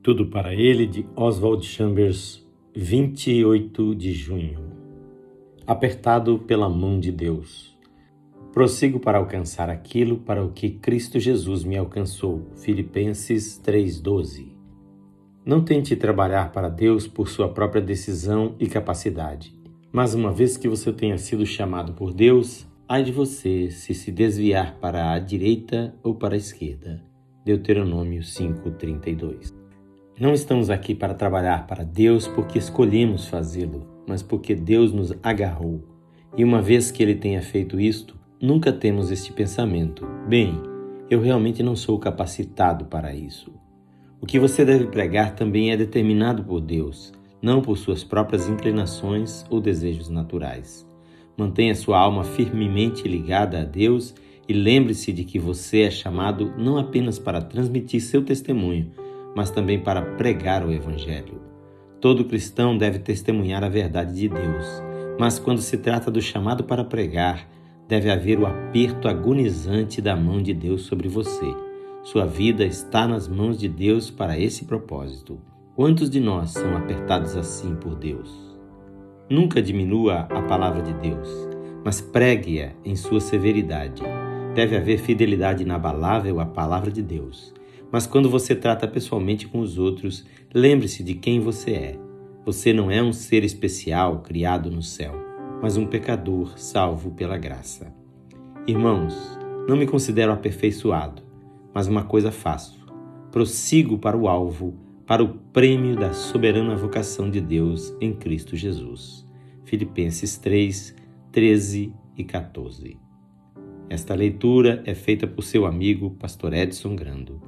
Tudo para ele de Oswald Chambers, 28 de junho. Apertado pela mão de Deus. Prossigo para alcançar aquilo para o que Cristo Jesus me alcançou. Filipenses 3:12. Não tente trabalhar para Deus por sua própria decisão e capacidade. Mas uma vez que você tenha sido chamado por Deus, ai de você se se desviar para a direita ou para a esquerda. Deuteronômio 5:32. Não estamos aqui para trabalhar para Deus porque escolhemos fazê-lo, mas porque Deus nos agarrou. E uma vez que Ele tenha feito isto, nunca temos este pensamento: bem, eu realmente não sou capacitado para isso. O que você deve pregar também é determinado por Deus, não por suas próprias inclinações ou desejos naturais. Mantenha sua alma firmemente ligada a Deus e lembre-se de que você é chamado não apenas para transmitir seu testemunho, mas também para pregar o Evangelho. Todo cristão deve testemunhar a verdade de Deus, mas quando se trata do chamado para pregar, deve haver o aperto agonizante da mão de Deus sobre você. Sua vida está nas mãos de Deus para esse propósito. Quantos de nós são apertados assim por Deus? Nunca diminua a palavra de Deus, mas pregue-a em sua severidade. Deve haver fidelidade inabalável à palavra de Deus. Mas quando você trata pessoalmente com os outros, lembre-se de quem você é. Você não é um ser especial criado no céu, mas um pecador salvo pela graça. Irmãos, não me considero aperfeiçoado, mas uma coisa faço: prossigo para o alvo, para o prêmio da soberana vocação de Deus em Cristo Jesus. Filipenses 3, 13 e 14. Esta leitura é feita por seu amigo, Pastor Edson Grando.